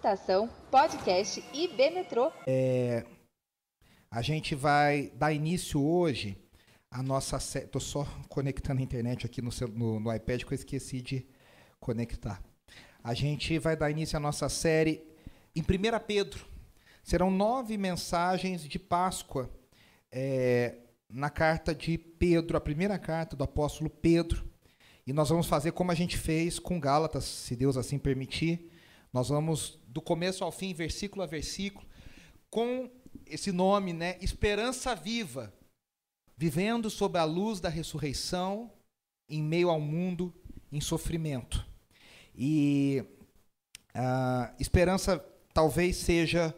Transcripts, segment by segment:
Estação Podcast IB Metrô. É, a gente vai dar início hoje à nossa série. Estou só conectando a internet aqui no, no, no iPad que eu esqueci de conectar. A gente vai dar início à nossa série em 1 Pedro. Serão nove mensagens de Páscoa é, na carta de Pedro, a primeira carta do apóstolo Pedro. E nós vamos fazer como a gente fez com Gálatas, se Deus assim permitir. Nós vamos do começo ao fim, versículo a versículo, com esse nome, né? Esperança viva, vivendo sob a luz da ressurreição em meio ao mundo em sofrimento. E a esperança talvez seja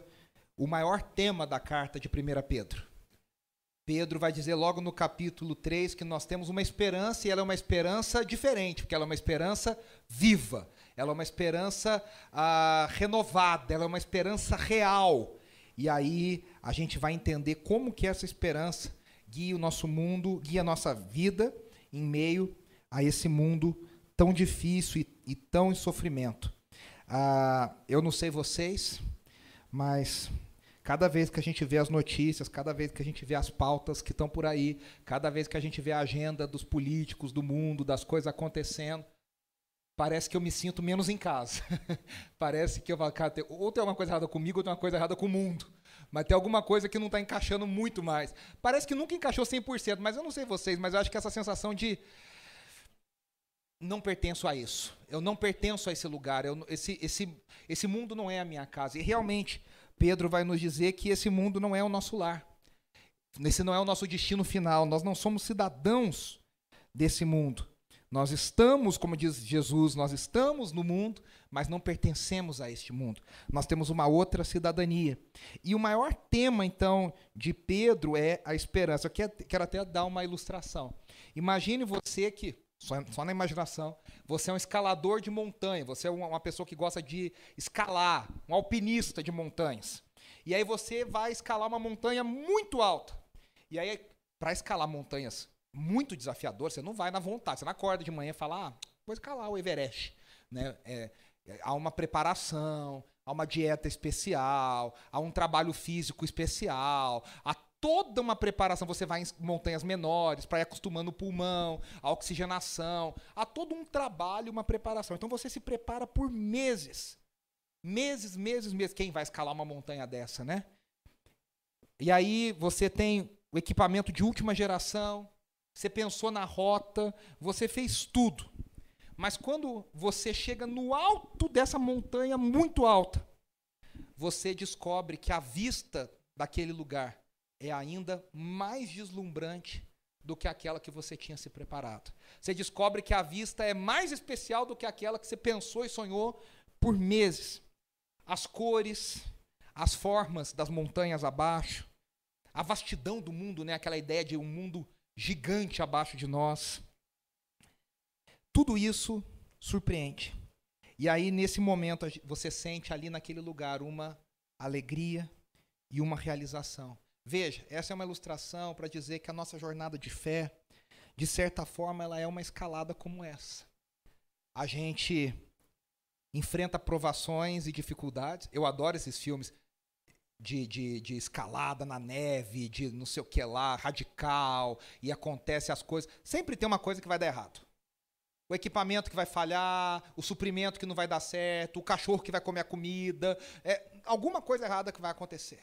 o maior tema da carta de 1 Pedro. Pedro vai dizer logo no capítulo 3 que nós temos uma esperança e ela é uma esperança diferente, porque ela é uma esperança viva ela é uma esperança ah, renovada, ela é uma esperança real. E aí a gente vai entender como que essa esperança guia o nosso mundo, guia a nossa vida em meio a esse mundo tão difícil e, e tão em sofrimento. Ah, eu não sei vocês, mas cada vez que a gente vê as notícias, cada vez que a gente vê as pautas que estão por aí, cada vez que a gente vê a agenda dos políticos do mundo, das coisas acontecendo, parece que eu me sinto menos em casa. parece que eu falo, cara, ou tem alguma coisa errada comigo, ou tem uma coisa errada com o mundo. Mas tem alguma coisa que não está encaixando muito mais. Parece que nunca encaixou 100%, mas eu não sei vocês, mas eu acho que essa sensação de não pertenço a isso. Eu não pertenço a esse lugar. Eu, esse, esse, esse mundo não é a minha casa. E realmente, Pedro vai nos dizer que esse mundo não é o nosso lar. Esse não é o nosso destino final. Nós não somos cidadãos desse mundo. Nós estamos, como diz Jesus, nós estamos no mundo, mas não pertencemos a este mundo. Nós temos uma outra cidadania. E o maior tema, então, de Pedro é a esperança. Eu quero até dar uma ilustração. Imagine você que, só, só na imaginação, você é um escalador de montanha, você é uma pessoa que gosta de escalar, um alpinista de montanhas. E aí você vai escalar uma montanha muito alta. E aí, para escalar montanhas muito desafiador, você não vai na vontade, você não acorda de manhã e fala, ah, vou escalar o Everest. Né? É, é, há uma preparação, há uma dieta especial, há um trabalho físico especial, há toda uma preparação. Você vai em montanhas menores para ir acostumando o pulmão, a oxigenação, há todo um trabalho, uma preparação. Então você se prepara por meses. Meses, meses, meses. Quem vai escalar uma montanha dessa, né? E aí você tem o equipamento de última geração, você pensou na rota, você fez tudo. Mas quando você chega no alto dessa montanha muito alta, você descobre que a vista daquele lugar é ainda mais deslumbrante do que aquela que você tinha se preparado. Você descobre que a vista é mais especial do que aquela que você pensou e sonhou por meses. As cores, as formas das montanhas abaixo, a vastidão do mundo, né? aquela ideia de um mundo gigante abaixo de nós. Tudo isso surpreende. E aí, nesse momento, você sente ali naquele lugar uma alegria e uma realização. Veja, essa é uma ilustração para dizer que a nossa jornada de fé, de certa forma, ela é uma escalada como essa. A gente enfrenta provações e dificuldades. Eu adoro esses filmes de, de, de, escalada na neve, de não sei o que lá, radical, e acontece as coisas. Sempre tem uma coisa que vai dar errado. O equipamento que vai falhar, o suprimento que não vai dar certo, o cachorro que vai comer a comida, é, alguma coisa errada que vai acontecer.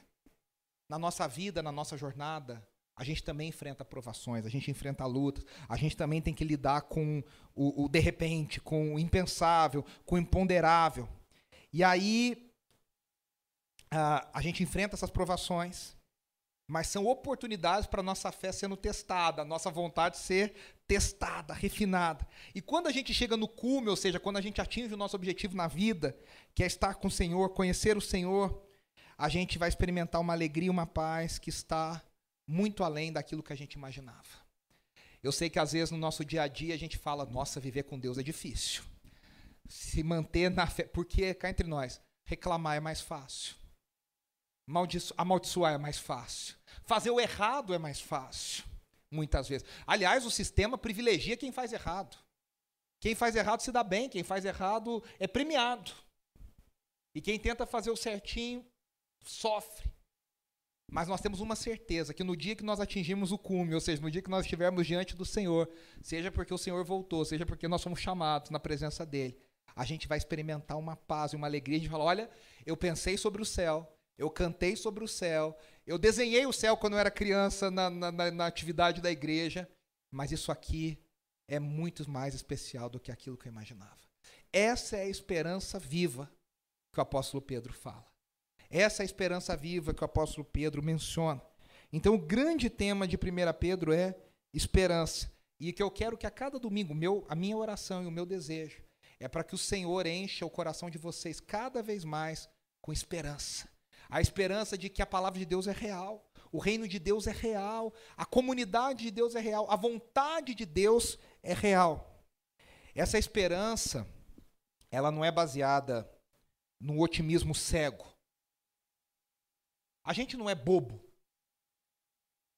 Na nossa vida, na nossa jornada, a gente também enfrenta provações, a gente enfrenta lutas, a gente também tem que lidar com o, o de repente, com o impensável, com o imponderável. E aí uh, a gente enfrenta essas provações, mas são oportunidades para a nossa fé sendo testada, a nossa vontade ser testada, refinada. E quando a gente chega no cume, ou seja, quando a gente atinge o nosso objetivo na vida, que é estar com o Senhor, conhecer o Senhor, a gente vai experimentar uma alegria, uma paz que está muito além daquilo que a gente imaginava. Eu sei que às vezes no nosso dia a dia a gente fala, nossa, viver com Deus é difícil. Se manter na fé, porque cá entre nós, reclamar é mais fácil amaldiçoar é mais fácil. Fazer o errado é mais fácil, muitas vezes. Aliás, o sistema privilegia quem faz errado. Quem faz errado se dá bem, quem faz errado é premiado. E quem tenta fazer o certinho sofre. Mas nós temos uma certeza que no dia que nós atingimos o cume, ou seja, no dia que nós estivermos diante do Senhor, seja porque o Senhor voltou, seja porque nós somos chamados na presença dele, a gente vai experimentar uma paz e uma alegria de falar: olha, eu pensei sobre o céu, eu cantei sobre o céu, eu desenhei o céu quando eu era criança na, na, na atividade da igreja, mas isso aqui é muito mais especial do que aquilo que eu imaginava. Essa é a esperança viva que o apóstolo Pedro fala. Essa é a esperança viva que o apóstolo Pedro menciona. Então, o grande tema de 1 Pedro é esperança. E que eu quero que a cada domingo, meu, a minha oração e o meu desejo é para que o Senhor encha o coração de vocês cada vez mais com esperança. A esperança de que a palavra de Deus é real, o reino de Deus é real, a comunidade de Deus é real, a vontade de Deus é real. Essa esperança, ela não é baseada no otimismo cego. A gente não é bobo.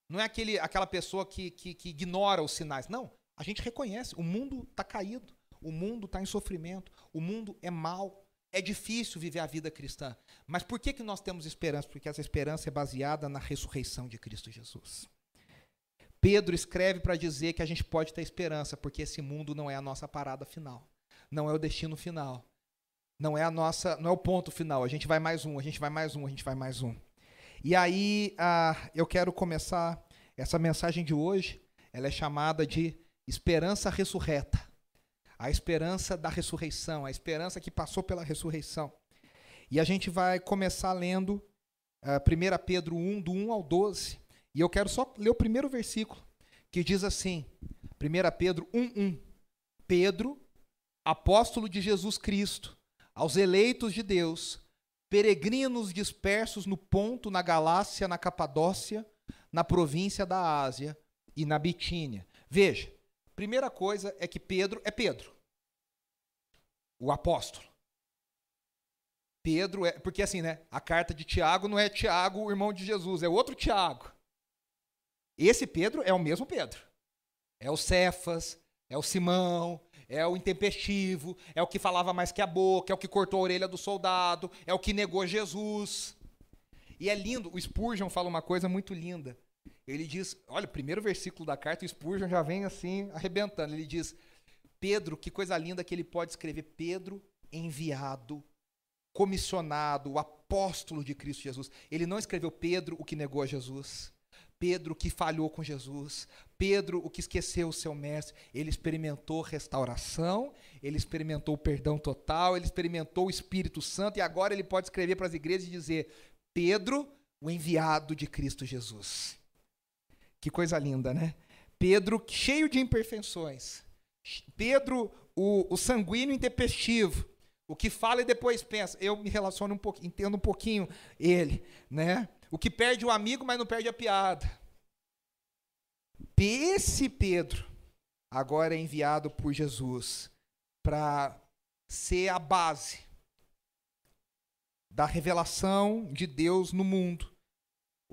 Não é aquele, aquela pessoa que, que, que ignora os sinais. Não. A gente reconhece. O mundo está caído. O mundo está em sofrimento. O mundo é mal. É difícil viver a vida cristã. Mas por que, que nós temos esperança? Porque essa esperança é baseada na ressurreição de Cristo Jesus. Pedro escreve para dizer que a gente pode ter esperança, porque esse mundo não é a nossa parada final. Não é o destino final. Não é a nossa, não é o ponto final. A gente vai mais um, a gente vai mais um, a gente vai mais um. E aí ah, eu quero começar essa mensagem de hoje. Ela é chamada de esperança ressurreta. A esperança da ressurreição, a esperança que passou pela ressurreição. E a gente vai começar lendo uh, ah, 1 Pedro 1, do 1 ao 12. E eu quero só ler o primeiro versículo, que diz assim: 1 Pedro 1, 1. Pedro, apóstolo de Jesus Cristo, aos eleitos de Deus, peregrinos dispersos no Ponto, na Galácia, na Capadócia, na província da Ásia e na Bitínia. Veja, primeira coisa é que Pedro é Pedro, o apóstolo. Pedro é, porque assim, né? A carta de Tiago não é Tiago, o irmão de Jesus, é outro Tiago. Esse Pedro é o mesmo Pedro. É o Cefas, é o Simão, é o intempestivo, é o que falava mais que a boca, é o que cortou a orelha do soldado, é o que negou Jesus. E é lindo, o Spurgeon fala uma coisa muito linda. Ele diz, olha, o primeiro versículo da carta, o Spurgeon já vem assim, arrebentando. Ele diz, Pedro, que coisa linda que ele pode escrever. Pedro, enviado, comissionado, o apóstolo de Cristo Jesus. Ele não escreveu Pedro, o que negou a Jesus. Pedro que falhou com Jesus, Pedro o que esqueceu o seu mestre, ele experimentou restauração, ele experimentou o perdão total, ele experimentou o Espírito Santo e agora ele pode escrever para as igrejas e dizer: Pedro, o enviado de Cristo Jesus. Que coisa linda, né? Pedro cheio de imperfeições. Pedro, o, o sanguíneo intempestivo, o que fala e depois pensa. Eu me relaciono um pouquinho, entendo um pouquinho ele, né? O que perde o amigo, mas não perde a piada. Esse Pedro agora é enviado por Jesus para ser a base da revelação de Deus no mundo.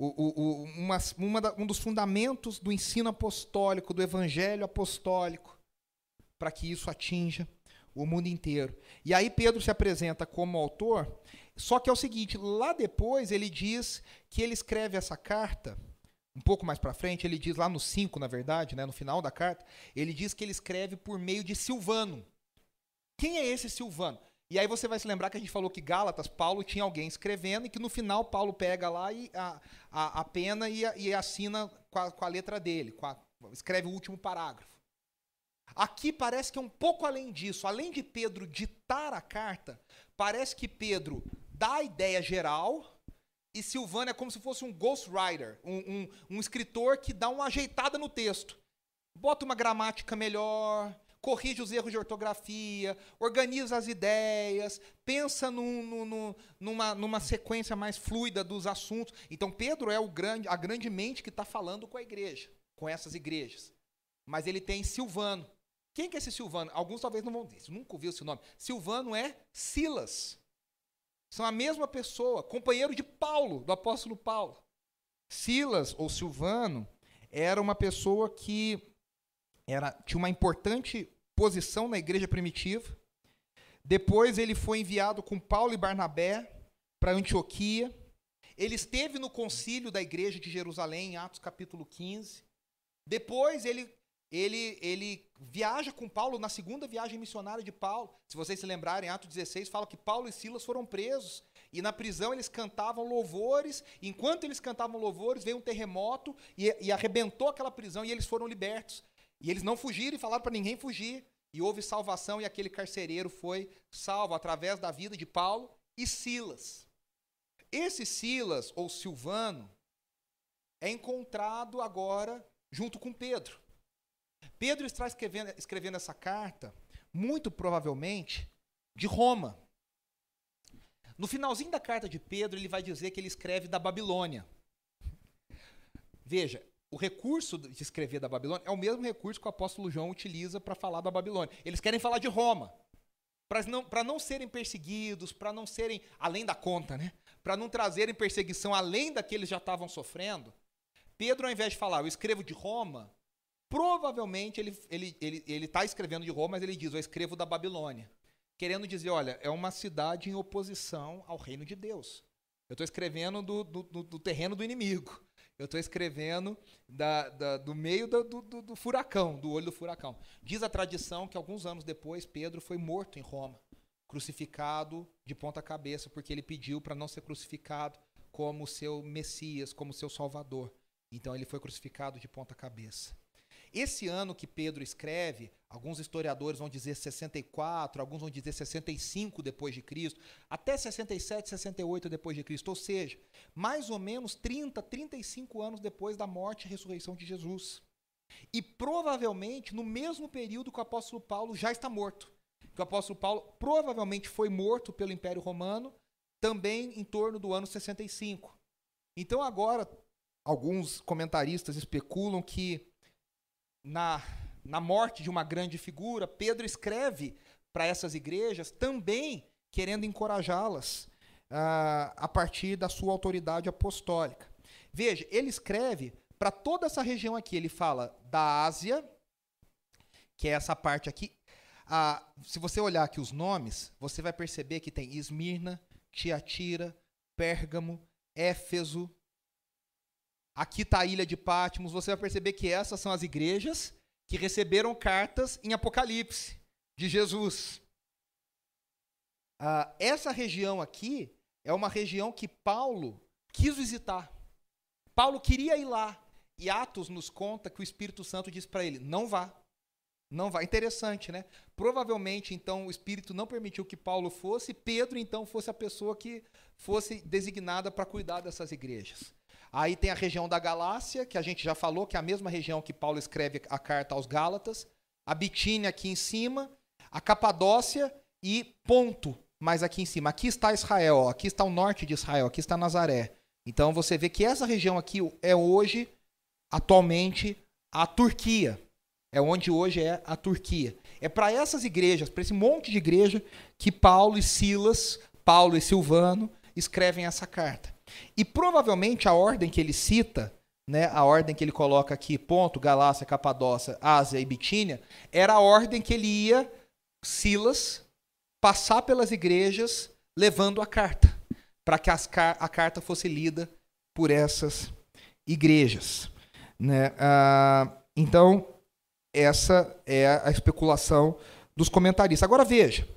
O, o, uma, uma da, um dos fundamentos do ensino apostólico, do evangelho apostólico, para que isso atinja o mundo inteiro. E aí Pedro se apresenta como autor, só que é o seguinte, lá depois ele diz que ele escreve essa carta, um pouco mais para frente, ele diz lá no 5, na verdade, né, no final da carta, ele diz que ele escreve por meio de Silvano. Quem é esse Silvano? E aí você vai se lembrar que a gente falou que Gálatas, Paulo tinha alguém escrevendo e que no final Paulo pega lá e a, a, a pena e, a, e assina com a, com a, letra dele, a, escreve o último parágrafo. Aqui parece que é um pouco além disso. Além de Pedro ditar a carta, parece que Pedro dá a ideia geral e Silvano é como se fosse um ghostwriter, um, um, um escritor que dá uma ajeitada no texto. Bota uma gramática melhor, corrige os erros de ortografia, organiza as ideias, pensa num, num, numa, numa sequência mais fluida dos assuntos. Então, Pedro é o grande, a grande mente que está falando com a igreja, com essas igrejas. Mas ele tem Silvano. Quem que é esse Silvano? Alguns talvez não vão dizer, nunca ouviu esse nome. Silvano é Silas. São a mesma pessoa, companheiro de Paulo, do apóstolo Paulo. Silas, ou Silvano, era uma pessoa que era, tinha uma importante posição na igreja primitiva. Depois ele foi enviado com Paulo e Barnabé para Antioquia. Ele esteve no concílio da igreja de Jerusalém, em Atos capítulo 15. Depois ele, ele, ele viaja com Paulo na segunda viagem missionária de Paulo. Se vocês se lembrarem, Atos 16 fala que Paulo e Silas foram presos. E na prisão eles cantavam louvores. Enquanto eles cantavam louvores, veio um terremoto e, e arrebentou aquela prisão e eles foram libertos. E eles não fugiram e falaram para ninguém fugir. E houve salvação e aquele carcereiro foi salvo através da vida de Paulo e Silas. Esse Silas, ou Silvano, é encontrado agora junto com Pedro. Pedro está escrevendo, escrevendo essa carta, muito provavelmente, de Roma. No finalzinho da carta de Pedro, ele vai dizer que ele escreve da Babilônia. Veja, o recurso de escrever da Babilônia é o mesmo recurso que o apóstolo João utiliza para falar da Babilônia. Eles querem falar de Roma. Para não, não serem perseguidos, para não serem além da conta, né? Para não trazerem perseguição além da que eles já estavam sofrendo. Pedro, ao invés de falar, eu escrevo de Roma, provavelmente ele está ele, ele, ele tá escrevendo de Roma, mas ele diz, eu escrevo da Babilônia querendo dizer, olha, é uma cidade em oposição ao reino de Deus. Eu estou escrevendo do, do, do, terreno do inimigo. Eu estou escrevendo da, da, do meio do, do, furacão, do olho do furacão. Diz a tradição que alguns anos depois Pedro foi morto em Roma, crucificado de ponta cabeça, porque ele pediu para não ser crucificado como seu Messias, como seu Salvador. Então ele foi crucificado de ponta cabeça. Esse ano que Pedro escreve, alguns historiadores vão dizer 64, alguns vão dizer 65 depois de Cristo, até 67, 68 depois de Cristo, ou seja, mais ou menos 30, 35 anos depois da morte e ressurreição de Jesus. E provavelmente no mesmo período que o apóstolo Paulo já está morto. Que o apóstolo Paulo provavelmente foi morto pelo Império Romano também em torno do ano 65. Então agora alguns comentaristas especulam que na, na morte de uma grande figura, Pedro escreve para essas igrejas também querendo encorajá-las uh, a partir da sua autoridade apostólica. Veja, ele escreve para toda essa região aqui. Ele fala da Ásia, que é essa parte aqui. Uh, se você olhar aqui os nomes, você vai perceber que tem Esmirna, Tiatira, Pérgamo, Éfeso, Aqui está a ilha de Patmos. Você vai perceber que essas são as igrejas que receberam cartas em Apocalipse de Jesus. Ah, essa região aqui é uma região que Paulo quis visitar. Paulo queria ir lá. E Atos nos conta que o Espírito Santo disse para ele: não vá. Não vá. Interessante, né? Provavelmente, então, o Espírito não permitiu que Paulo fosse, Pedro, então, fosse a pessoa que fosse designada para cuidar dessas igrejas. Aí tem a região da Galácia, que a gente já falou, que é a mesma região que Paulo escreve a carta aos Gálatas. A Bitínia aqui em cima, a Capadócia e Ponto, mais aqui em cima. Aqui está Israel, ó, aqui está o norte de Israel, aqui está Nazaré. Então você vê que essa região aqui é hoje, atualmente, a Turquia. É onde hoje é a Turquia. É para essas igrejas, para esse monte de igreja, que Paulo e Silas, Paulo e Silvano, escrevem essa carta. E provavelmente a ordem que ele cita, né, a ordem que ele coloca aqui, ponto, Galácia, Capadócia, Ásia e Bitínia, era a ordem que ele ia, Silas, passar pelas igrejas levando a carta, para que car a carta fosse lida por essas igrejas. Né? Ah, então, essa é a especulação dos comentaristas. Agora veja,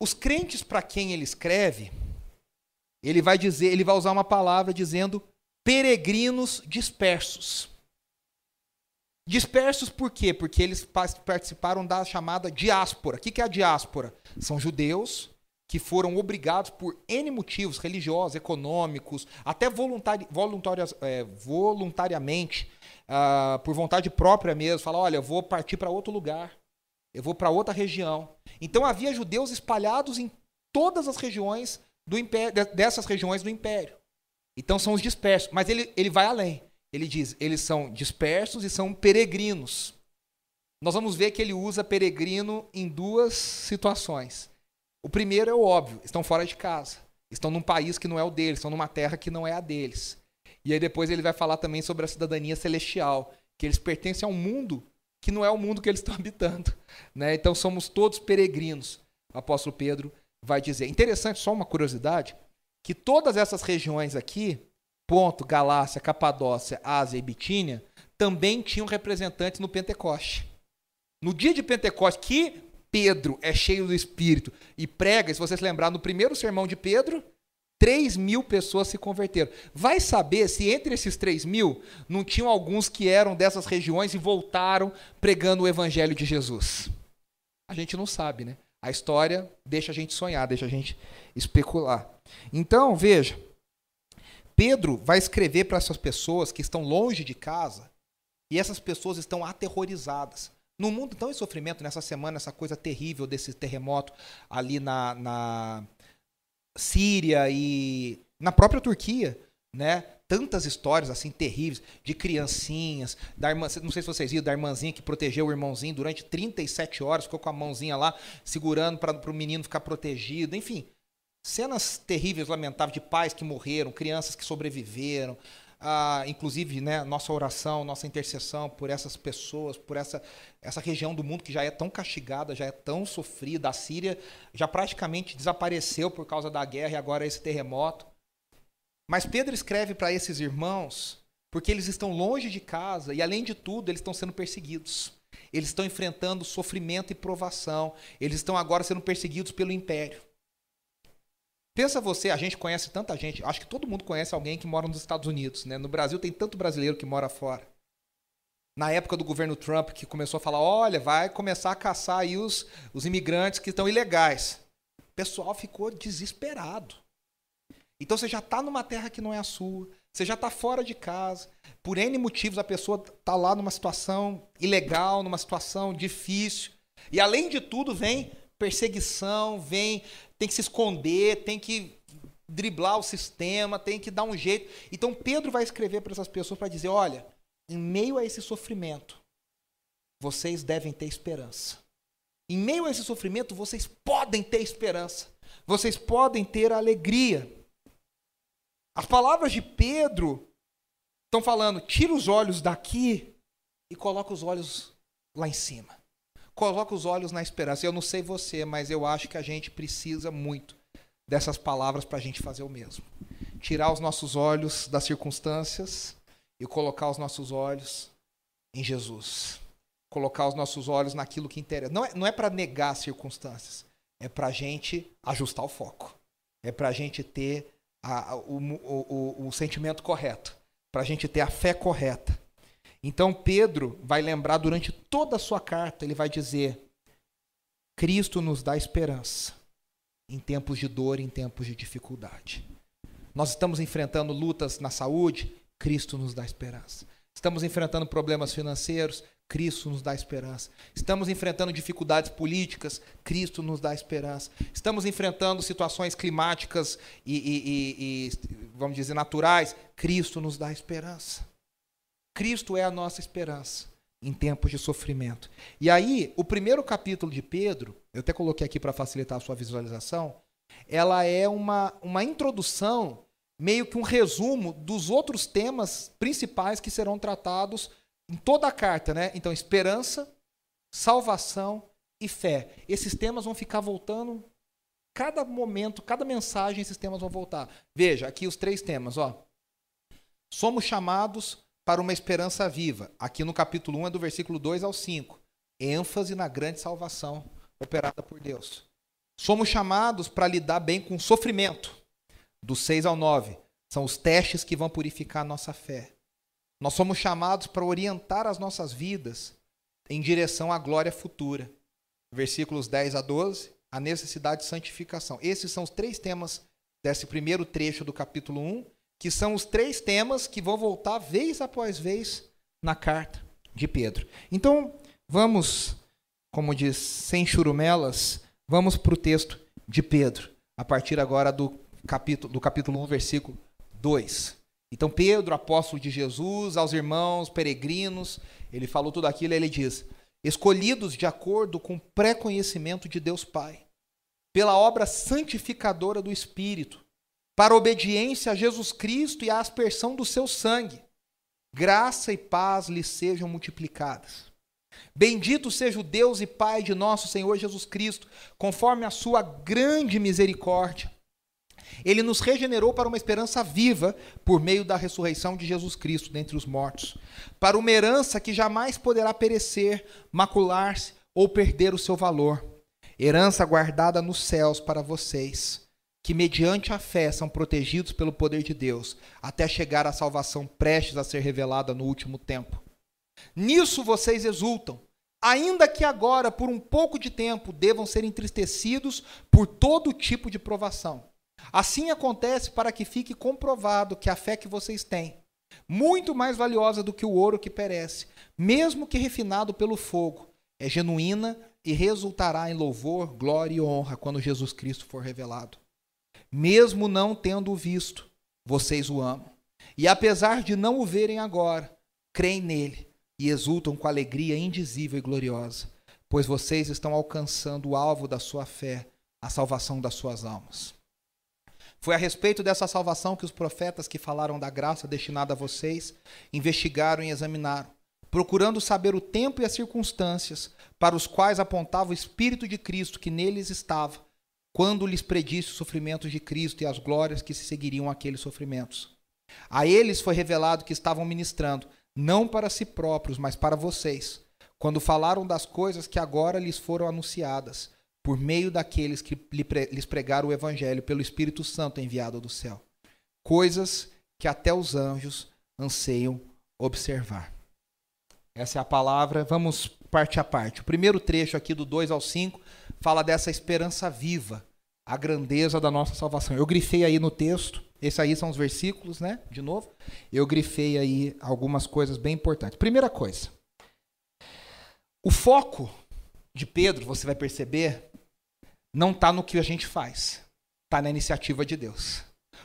os crentes para quem ele escreve, ele vai dizer, ele vai usar uma palavra dizendo peregrinos dispersos. Dispersos por quê? Porque eles participaram da chamada diáspora. O que é a diáspora? São judeus que foram obrigados por N motivos religiosos, econômicos, até voluntari é, voluntariamente, uh, por vontade própria mesmo, falar: olha, eu vou partir para outro lugar, eu vou para outra região. Então havia judeus espalhados em todas as regiões do império, dessas regiões do império. Então são os dispersos. Mas ele, ele vai além. Ele diz: eles são dispersos e são peregrinos. Nós vamos ver que ele usa peregrino em duas situações. O primeiro é o óbvio: estão fora de casa. Estão num país que não é o deles, estão numa terra que não é a deles. E aí depois ele vai falar também sobre a cidadania celestial, que eles pertencem a um mundo que não é o mundo que eles estão habitando. Né? Então somos todos peregrinos. o apóstolo Pedro vai dizer. Interessante, só uma curiosidade, que todas essas regiões aqui, Ponto, Galácia, Capadócia, Ásia e Bitínia, também tinham representantes no Pentecoste. No dia de Pentecoste, que Pedro é cheio do Espírito e prega, se vocês lembrar, no primeiro sermão de Pedro, 3 mil pessoas se converteram. Vai saber se entre esses 3 mil não tinham alguns que eram dessas regiões e voltaram pregando o evangelho de Jesus. A gente não sabe, né? A história deixa a gente sonhar, deixa a gente especular. Então, veja, Pedro vai escrever para essas pessoas que estão longe de casa e essas pessoas estão aterrorizadas. No mundo tão em sofrimento, nessa semana, essa coisa terrível desse terremoto ali na, na Síria e na própria Turquia, né? Tantas histórias assim terríveis de criancinhas, da irmã, não sei se vocês viram, da irmãzinha que protegeu o irmãozinho durante 37 horas, ficou com a mãozinha lá segurando para o menino ficar protegido, enfim. Cenas terríveis, lamentáveis de pais que morreram, crianças que sobreviveram, ah, inclusive, né, nossa oração, nossa intercessão por essas pessoas, por essa, essa região do mundo que já é tão castigada, já é tão sofrida. A Síria já praticamente desapareceu por causa da guerra e agora esse terremoto. Mas Pedro escreve para esses irmãos porque eles estão longe de casa e, além de tudo, eles estão sendo perseguidos. Eles estão enfrentando sofrimento e provação. Eles estão agora sendo perseguidos pelo império. Pensa você, a gente conhece tanta gente, acho que todo mundo conhece alguém que mora nos Estados Unidos, né? No Brasil tem tanto brasileiro que mora fora. Na época do governo Trump, que começou a falar, olha, vai começar a caçar aí os, os imigrantes que estão ilegais. O pessoal ficou desesperado. Então você já está numa terra que não é a sua, você já está fora de casa. Por N motivos a pessoa está lá numa situação ilegal, numa situação difícil. E além de tudo vem perseguição, vem tem que se esconder, tem que driblar o sistema, tem que dar um jeito. Então Pedro vai escrever para essas pessoas para dizer: olha, em meio a esse sofrimento, vocês devem ter esperança. Em meio a esse sofrimento, vocês podem ter esperança. Vocês podem ter alegria. As palavras de Pedro estão falando: tira os olhos daqui e coloca os olhos lá em cima coloca os olhos na esperança. Eu não sei você, mas eu acho que a gente precisa muito dessas palavras para a gente fazer o mesmo. Tirar os nossos olhos das circunstâncias e colocar os nossos olhos em Jesus. Colocar os nossos olhos naquilo que interessa. Não é, não é para negar as circunstâncias, é para a gente ajustar o foco. É para a gente ter a, o, o, o, o sentimento correto. Para a gente ter a fé correta então Pedro vai lembrar durante toda a sua carta, ele vai dizer: Cristo nos dá esperança em tempos de dor, em tempos de dificuldade. Nós estamos enfrentando lutas na saúde, Cristo nos dá esperança. Estamos enfrentando problemas financeiros, Cristo nos dá esperança. Estamos enfrentando dificuldades políticas, Cristo nos dá esperança. Estamos enfrentando situações climáticas e, e, e, e vamos dizer, naturais, Cristo nos dá esperança. Cristo é a nossa esperança em tempos de sofrimento. E aí, o primeiro capítulo de Pedro, eu até coloquei aqui para facilitar a sua visualização, ela é uma, uma introdução, meio que um resumo dos outros temas principais que serão tratados em toda a carta, né? Então, esperança, salvação e fé. Esses temas vão ficar voltando cada momento, cada mensagem esses temas vão voltar. Veja, aqui os três temas, ó. Somos chamados para uma esperança viva. Aqui no capítulo 1 é do versículo 2 ao 5. ênfase na grande salvação operada por Deus. Somos chamados para lidar bem com o sofrimento. Do 6 ao 9 são os testes que vão purificar a nossa fé. Nós somos chamados para orientar as nossas vidas em direção à glória futura. Versículos 10 a 12, a necessidade de santificação. Esses são os três temas desse primeiro trecho do capítulo 1 que são os três temas que vão voltar vez após vez na carta de Pedro. Então, vamos, como diz, sem churumelas, vamos para o texto de Pedro, a partir agora do capítulo, do capítulo 1, versículo 2. Então, Pedro, apóstolo de Jesus, aos irmãos peregrinos, ele falou tudo aquilo e ele diz: escolhidos de acordo com o pré-conhecimento de Deus Pai, pela obra santificadora do Espírito, para obediência a Jesus Cristo e a aspersão do seu sangue. Graça e paz lhes sejam multiplicadas. Bendito seja o Deus e Pai de nosso Senhor Jesus Cristo, conforme a sua grande misericórdia. Ele nos regenerou para uma esperança viva por meio da ressurreição de Jesus Cristo dentre os mortos, para uma herança que jamais poderá perecer, macular-se ou perder o seu valor. Herança guardada nos céus para vocês, que mediante a fé são protegidos pelo poder de Deus, até chegar à salvação prestes a ser revelada no último tempo. Nisso vocês exultam, ainda que agora, por um pouco de tempo, devam ser entristecidos por todo tipo de provação. Assim acontece para que fique comprovado que a fé que vocês têm, muito mais valiosa do que o ouro que perece, mesmo que refinado pelo fogo, é genuína e resultará em louvor, glória e honra quando Jesus Cristo for revelado. Mesmo não tendo o visto, vocês o amam. E apesar de não o verem agora, creem nele e exultam com alegria indizível e gloriosa, pois vocês estão alcançando o alvo da sua fé, a salvação das suas almas. Foi a respeito dessa salvação que os profetas que falaram da graça destinada a vocês investigaram e examinaram, procurando saber o tempo e as circunstâncias para os quais apontava o Espírito de Cristo que neles estava, quando lhes predisse os sofrimentos de Cristo e as glórias que se seguiriam àqueles sofrimentos. A eles foi revelado que estavam ministrando não para si próprios, mas para vocês, quando falaram das coisas que agora lhes foram anunciadas, por meio daqueles que lhes pregaram o Evangelho pelo Espírito Santo enviado do céu. Coisas que até os anjos anseiam observar. Essa é a palavra. Vamos parte a parte. O primeiro trecho aqui do 2 ao 5 fala dessa esperança viva, a grandeza da nossa salvação. Eu grifei aí no texto esses aí são os versículos, né? De novo. Eu grifei aí algumas coisas bem importantes. Primeira coisa. O foco de Pedro, você vai perceber, não está no que a gente faz. Está na iniciativa de Deus.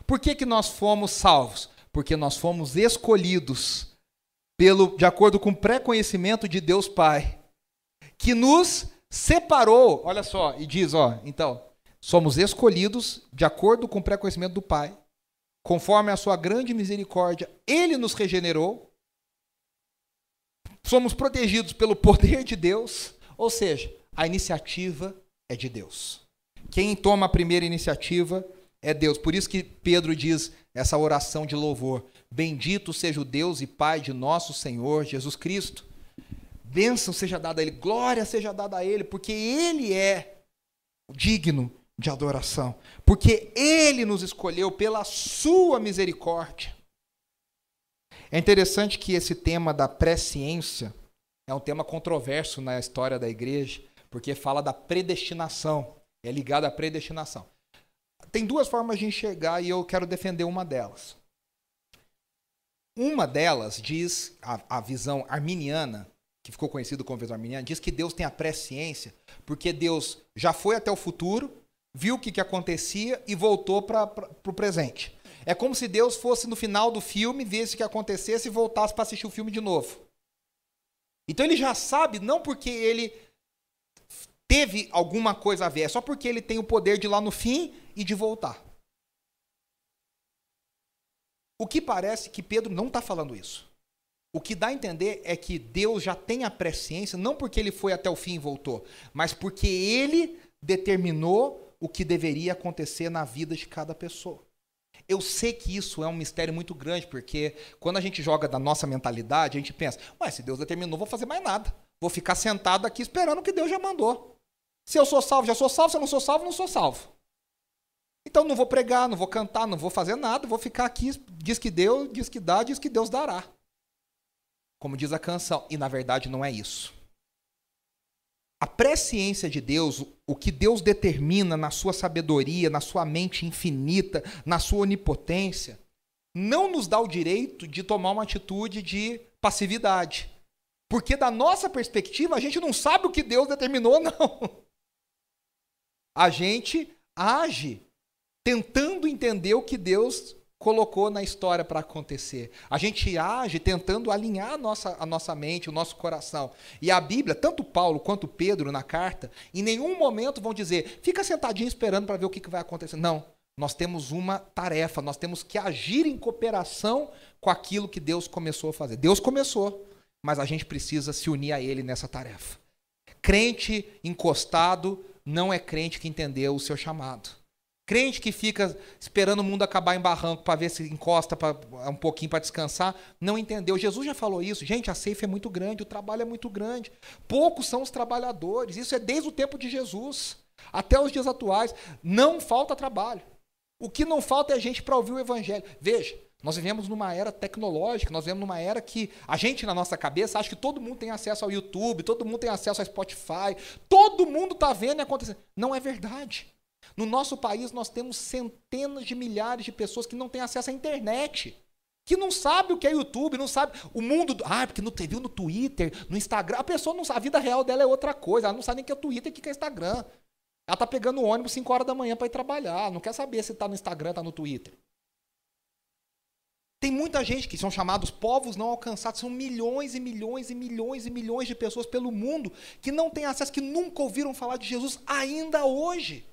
Por que, que nós fomos salvos? Porque nós fomos escolhidos pelo, de acordo com o pré-conhecimento de Deus Pai, que nos separou, olha só, e diz, ó, então, somos escolhidos de acordo com o pré-conhecimento do Pai, Conforme a sua grande misericórdia, ele nos regenerou. Somos protegidos pelo poder de Deus, ou seja, a iniciativa é de Deus. Quem toma a primeira iniciativa é Deus. Por isso que Pedro diz essa oração de louvor: Bendito seja o Deus e Pai de nosso Senhor Jesus Cristo. Bênção seja dada a Ele, glória seja dada a Ele, porque Ele é digno de adoração, porque Ele nos escolheu pela Sua misericórdia. É interessante que esse tema da presciência é um tema controverso na história da igreja, porque fala da predestinação, é ligado à predestinação. Tem duas formas de enxergar e eu quero defender uma delas. Uma delas diz, a, a visão arminiana, que ficou conhecido como visão arminiana, diz que Deus tem a presciência, porque Deus já foi até o futuro, viu o que, que acontecia e voltou para o presente. É como se Deus fosse no final do filme, visse o que acontecesse e voltasse para assistir o filme de novo. Então ele já sabe, não porque ele teve alguma coisa a ver, é só porque ele tem o poder de ir lá no fim e de voltar. O que parece que Pedro não está falando isso. O que dá a entender é que Deus já tem a presciência, não porque ele foi até o fim e voltou, mas porque ele determinou o que deveria acontecer na vida de cada pessoa. Eu sei que isso é um mistério muito grande, porque quando a gente joga da nossa mentalidade, a gente pensa: ué, se Deus determinou, vou fazer mais nada. Vou ficar sentado aqui esperando o que Deus já mandou. Se eu sou salvo, já sou salvo. Se eu não sou salvo, não sou salvo. Então não vou pregar, não vou cantar, não vou fazer nada, vou ficar aqui. Diz que Deus, diz que dá, diz que Deus dará. Como diz a canção. E na verdade não é isso. A presciência de Deus, o que Deus determina na sua sabedoria, na sua mente infinita, na sua onipotência, não nos dá o direito de tomar uma atitude de passividade. Porque da nossa perspectiva, a gente não sabe o que Deus determinou, não. A gente age tentando entender o que Deus colocou na história para acontecer. A gente age tentando alinhar a nossa, a nossa mente, o nosso coração. E a Bíblia, tanto Paulo quanto Pedro na carta, em nenhum momento vão dizer, fica sentadinho esperando para ver o que, que vai acontecer. Não. Nós temos uma tarefa, nós temos que agir em cooperação com aquilo que Deus começou a fazer. Deus começou. mas a gente precisa se unir a Ele nessa tarefa. Crente encostado não é crente que entendeu o seu chamado. Crente que fica esperando o mundo acabar em barranco para ver se encosta pra, um pouquinho para descansar, não entendeu. Jesus já falou isso. Gente, a ceifa é muito grande, o trabalho é muito grande. Poucos são os trabalhadores. Isso é desde o tempo de Jesus até os dias atuais. Não falta trabalho. O que não falta é gente para ouvir o evangelho. Veja, nós vivemos numa era tecnológica, nós vivemos numa era que a gente, na nossa cabeça, acha que todo mundo tem acesso ao YouTube, todo mundo tem acesso ao Spotify, todo mundo está vendo e acontecendo. Não é verdade. No nosso país, nós temos centenas de milhares de pessoas que não têm acesso à internet. Que não sabe o que é YouTube, não sabe o mundo. Do, ah, porque no TV, no Twitter, no Instagram. A pessoa não sabe, a vida real dela é outra coisa. Ela não sabe nem o que é Twitter e o que é Instagram. Ela está pegando o ônibus 5 horas da manhã para ir trabalhar. Não quer saber se está no Instagram, está no Twitter. Tem muita gente que são chamados povos não alcançados, são milhões e milhões e milhões e milhões de pessoas pelo mundo que não têm acesso, que nunca ouviram falar de Jesus ainda hoje.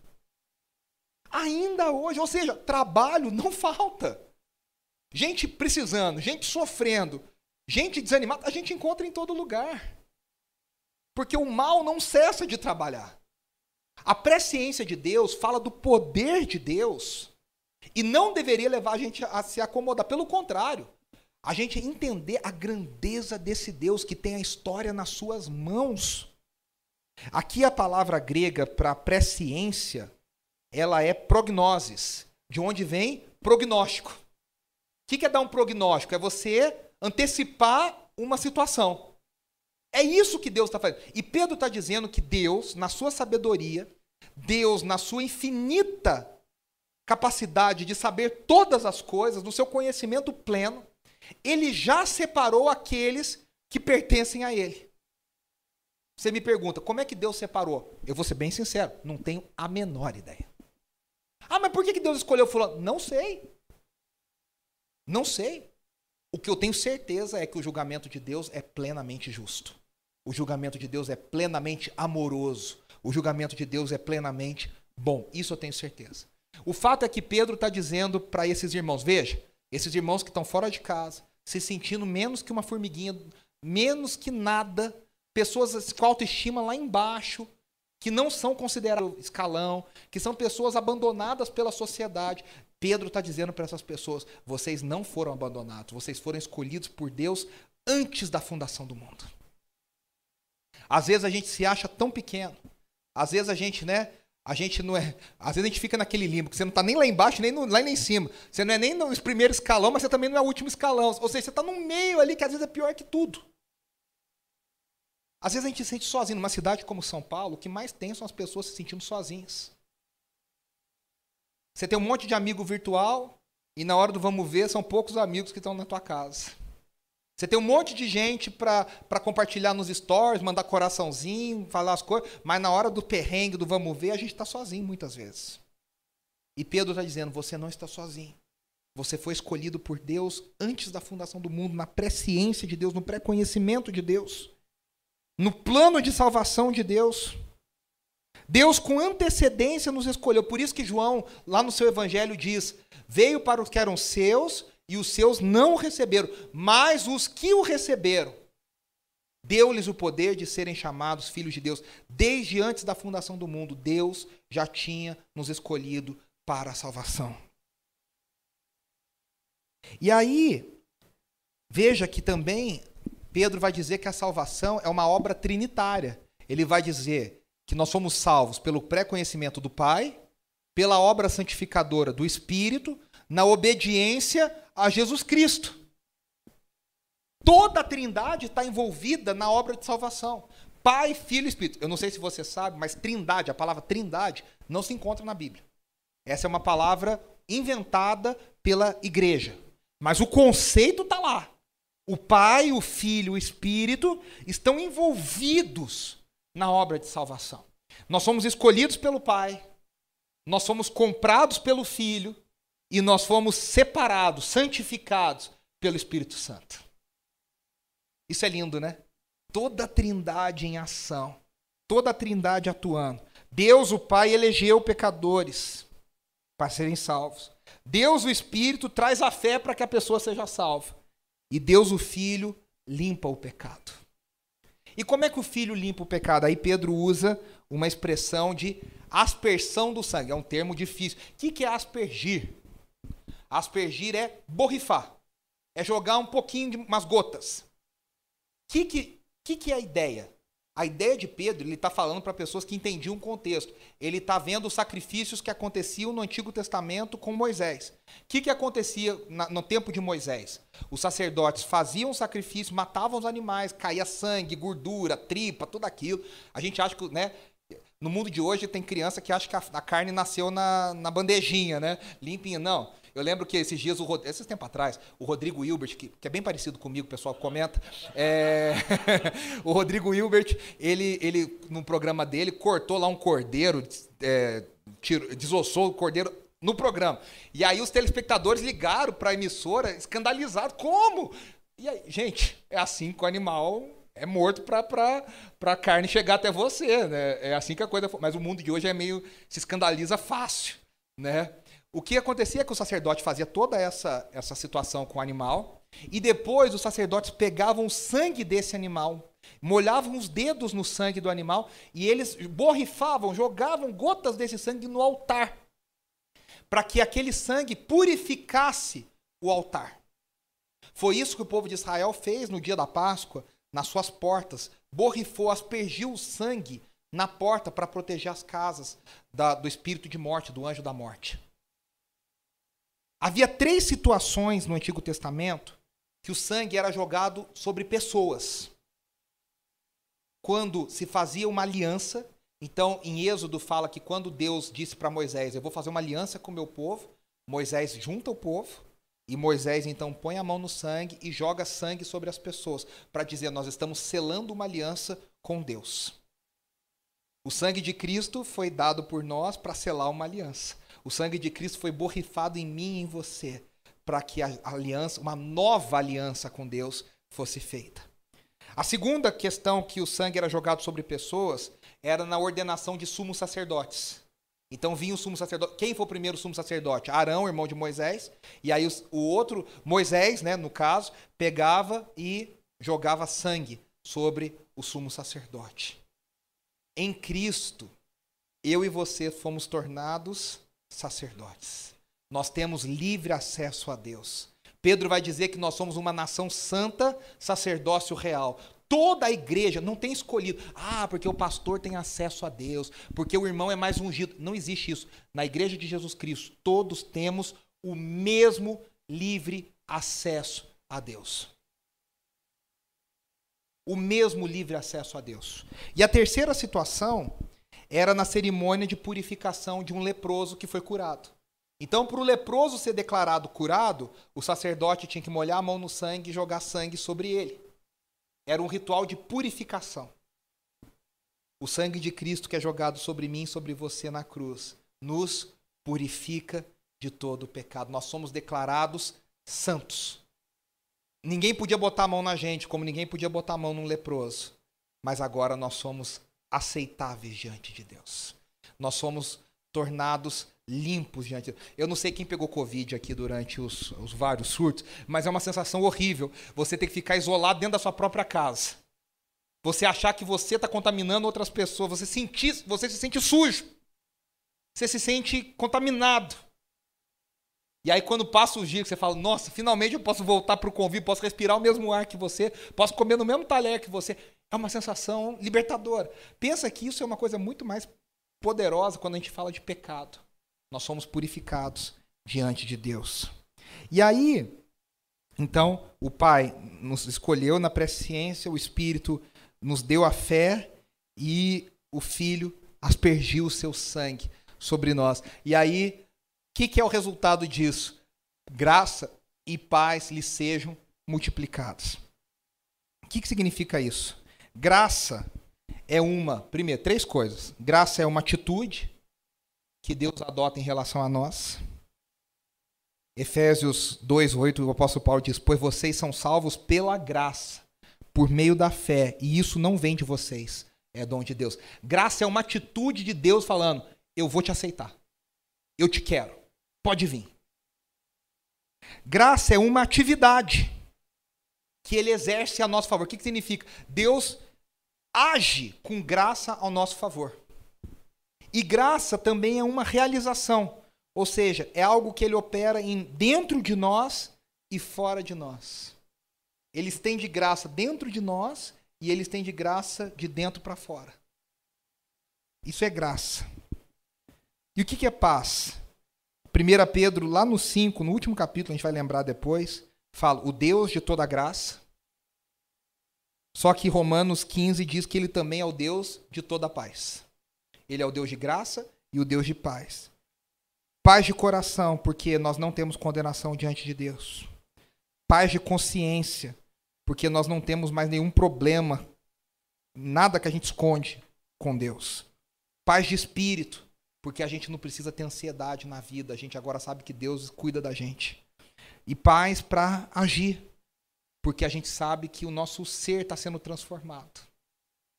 Ainda hoje, ou seja, trabalho não falta. Gente precisando, gente sofrendo, gente desanimada, a gente encontra em todo lugar. Porque o mal não cessa de trabalhar. A presciência de Deus fala do poder de Deus e não deveria levar a gente a se acomodar. Pelo contrário, a gente entender a grandeza desse Deus que tem a história nas suas mãos. Aqui a palavra grega para presciência ela é prognoses, de onde vem prognóstico. O que é dar um prognóstico? É você antecipar uma situação. É isso que Deus está fazendo. E Pedro está dizendo que Deus, na sua sabedoria, Deus, na sua infinita capacidade de saber todas as coisas, no seu conhecimento pleno, ele já separou aqueles que pertencem a ele. Você me pergunta, como é que Deus separou? Eu vou ser bem sincero, não tenho a menor ideia. Ah, mas por que Deus escolheu fulano? Não sei. Não sei. O que eu tenho certeza é que o julgamento de Deus é plenamente justo. O julgamento de Deus é plenamente amoroso. O julgamento de Deus é plenamente bom. Isso eu tenho certeza. O fato é que Pedro está dizendo para esses irmãos: veja, esses irmãos que estão fora de casa, se sentindo menos que uma formiguinha, menos que nada, pessoas com autoestima lá embaixo, que não são considerados escalão, que são pessoas abandonadas pela sociedade. Pedro está dizendo para essas pessoas: vocês não foram abandonados, vocês foram escolhidos por Deus antes da fundação do mundo. Às vezes a gente se acha tão pequeno, às vezes a gente, né? A gente não é. Às vezes a gente fica naquele limbo, que você não está nem lá embaixo, nem no, lá nem em cima. Você não é nem no primeiro escalão, mas você também não é o último escalão. Ou seja, você está no meio ali, que às vezes é pior que tudo. Às vezes a gente se sente sozinho. Numa cidade como São Paulo, o que mais tem são as pessoas se sentindo sozinhas. Você tem um monte de amigo virtual e na hora do vamos ver são poucos amigos que estão na tua casa. Você tem um monte de gente para compartilhar nos stories, mandar coraçãozinho, falar as coisas, mas na hora do perrengue, do vamos ver, a gente está sozinho muitas vezes. E Pedro está dizendo: você não está sozinho. Você foi escolhido por Deus antes da fundação do mundo, na presciência de Deus, no pré-conhecimento de Deus no plano de salvação de Deus. Deus, com antecedência, nos escolheu. Por isso que João, lá no seu evangelho, diz: Veio para os que eram seus e os seus não o receberam, mas os que o receberam, deu-lhes o poder de serem chamados filhos de Deus. Desde antes da fundação do mundo, Deus já tinha nos escolhido para a salvação. E aí, veja que também Pedro vai dizer que a salvação é uma obra trinitária. Ele vai dizer que nós somos salvos pelo pré-conhecimento do Pai, pela obra santificadora do Espírito, na obediência a Jesus Cristo. Toda a Trindade está envolvida na obra de salvação. Pai, Filho e Espírito. Eu não sei se você sabe, mas Trindade, a palavra Trindade, não se encontra na Bíblia. Essa é uma palavra inventada pela igreja. Mas o conceito está lá. O Pai, o Filho, o Espírito estão envolvidos na obra de salvação. Nós somos escolhidos pelo Pai, nós fomos comprados pelo Filho e nós fomos separados, santificados pelo Espírito Santo. Isso é lindo, né? Toda a Trindade em ação, toda a Trindade atuando. Deus, o Pai, elegeu pecadores para serem salvos. Deus, o Espírito, traz a fé para que a pessoa seja salva. E Deus o Filho limpa o pecado. E como é que o filho limpa o pecado? Aí Pedro usa uma expressão de aspersão do sangue. É um termo difícil. O que é aspergir? Aspergir é borrifar. É jogar um pouquinho de umas gotas. O que, que, que, que é a ideia? A ideia de Pedro, ele está falando para pessoas que entendiam o contexto. Ele está vendo os sacrifícios que aconteciam no Antigo Testamento com Moisés. O que, que acontecia no tempo de Moisés? Os sacerdotes faziam sacrifício, matavam os animais, caía sangue, gordura, tripa, tudo aquilo. A gente acha que, né? No mundo de hoje tem criança que acha que a, a carne nasceu na, na bandejinha, né? Limpinha. Não. Eu lembro que esses dias, o, esses tempos atrás, o Rodrigo Hilbert, que, que é bem parecido comigo, o pessoal comenta, é, o Rodrigo Hilbert, ele, ele, no programa dele, cortou lá um cordeiro, é, tiro, desossou o cordeiro no programa. E aí os telespectadores ligaram para a emissora, escandalizados. Como? E aí, gente, é assim que o animal é morto para a carne chegar até você, né? É assim que a coisa. Mas o mundo de hoje é meio se escandaliza fácil, né? O que acontecia é que o sacerdote fazia toda essa, essa situação com o animal, e depois os sacerdotes pegavam o sangue desse animal, molhavam os dedos no sangue do animal, e eles borrifavam, jogavam gotas desse sangue no altar, para que aquele sangue purificasse o altar. Foi isso que o povo de Israel fez no dia da Páscoa, nas suas portas, borrifou, aspergiu o sangue na porta para proteger as casas da, do espírito de morte, do anjo da morte. Havia três situações no Antigo Testamento que o sangue era jogado sobre pessoas. Quando se fazia uma aliança, então em Êxodo fala que quando Deus disse para Moisés: Eu vou fazer uma aliança com o meu povo, Moisés junta o povo, e Moisés então põe a mão no sangue e joga sangue sobre as pessoas, para dizer: Nós estamos selando uma aliança com Deus. O sangue de Cristo foi dado por nós para selar uma aliança. O sangue de Cristo foi borrifado em mim e em você, para que a aliança, uma nova aliança com Deus fosse feita. A segunda questão que o sangue era jogado sobre pessoas era na ordenação de sumos sacerdotes. Então vinha o sumo sacerdote. Quem foi o primeiro sumo sacerdote? Arão, irmão de Moisés. E aí o outro, Moisés, né, no caso, pegava e jogava sangue sobre o sumo sacerdote. Em Cristo, eu e você fomos tornados sacerdotes. Nós temos livre acesso a Deus. Pedro vai dizer que nós somos uma nação santa, sacerdócio real. Toda a igreja não tem escolhido, ah, porque o pastor tem acesso a Deus, porque o irmão é mais ungido. Não existe isso. Na igreja de Jesus Cristo, todos temos o mesmo livre acesso a Deus. O mesmo livre acesso a Deus. E a terceira situação era na cerimônia de purificação de um leproso que foi curado. Então, para o leproso ser declarado curado, o sacerdote tinha que molhar a mão no sangue e jogar sangue sobre ele. Era um ritual de purificação. O sangue de Cristo que é jogado sobre mim e sobre você na cruz nos purifica de todo o pecado. Nós somos declarados santos. Ninguém podia botar a mão na gente, como ninguém podia botar a mão num leproso. Mas agora nós somos aceitáveis diante de Deus. Nós somos tornados limpos diante. Eu não sei quem pegou Covid aqui durante os, os vários surtos, mas é uma sensação horrível você ter que ficar isolado dentro da sua própria casa. Você achar que você está contaminando outras pessoas, você, sentir, você se sente sujo. Você se sente contaminado. E aí, quando passa os dias, você fala: Nossa, finalmente eu posso voltar para o convívio, posso respirar o mesmo ar que você, posso comer no mesmo talher que você. É uma sensação libertadora. Pensa que isso é uma coisa muito mais poderosa quando a gente fala de pecado. Nós somos purificados diante de Deus. E aí, então, o Pai nos escolheu na presciência, o Espírito nos deu a fé e o Filho aspergiu o seu sangue sobre nós. E aí, o que, que é o resultado disso? Graça e paz lhe sejam multiplicados. O que, que significa isso? Graça é uma, primeiro, três coisas. Graça é uma atitude que Deus adota em relação a nós. Efésios 2:8, o apóstolo Paulo diz: "Pois vocês são salvos pela graça, por meio da fé, e isso não vem de vocês, é dom de Deus". Graça é uma atitude de Deus falando: "Eu vou te aceitar. Eu te quero. Pode vir". Graça é uma atividade que ele exerce a nosso favor. O que, que significa? Deus age com graça ao nosso favor. E graça também é uma realização, ou seja, é algo que ele opera em dentro de nós e fora de nós. Ele estende graça dentro de nós e ele estende graça de dentro para fora. Isso é graça. E o que é paz? 1 Pedro, lá no 5, no último capítulo, a gente vai lembrar depois, fala o Deus de toda graça. Só que Romanos 15 diz que ele também é o Deus de toda paz. Ele é o Deus de graça e o Deus de paz. Paz de coração, porque nós não temos condenação diante de Deus. Paz de consciência, porque nós não temos mais nenhum problema, nada que a gente esconde com Deus. Paz de espírito, porque a gente não precisa ter ansiedade na vida, a gente agora sabe que Deus cuida da gente. E paz para agir, porque a gente sabe que o nosso ser está sendo transformado.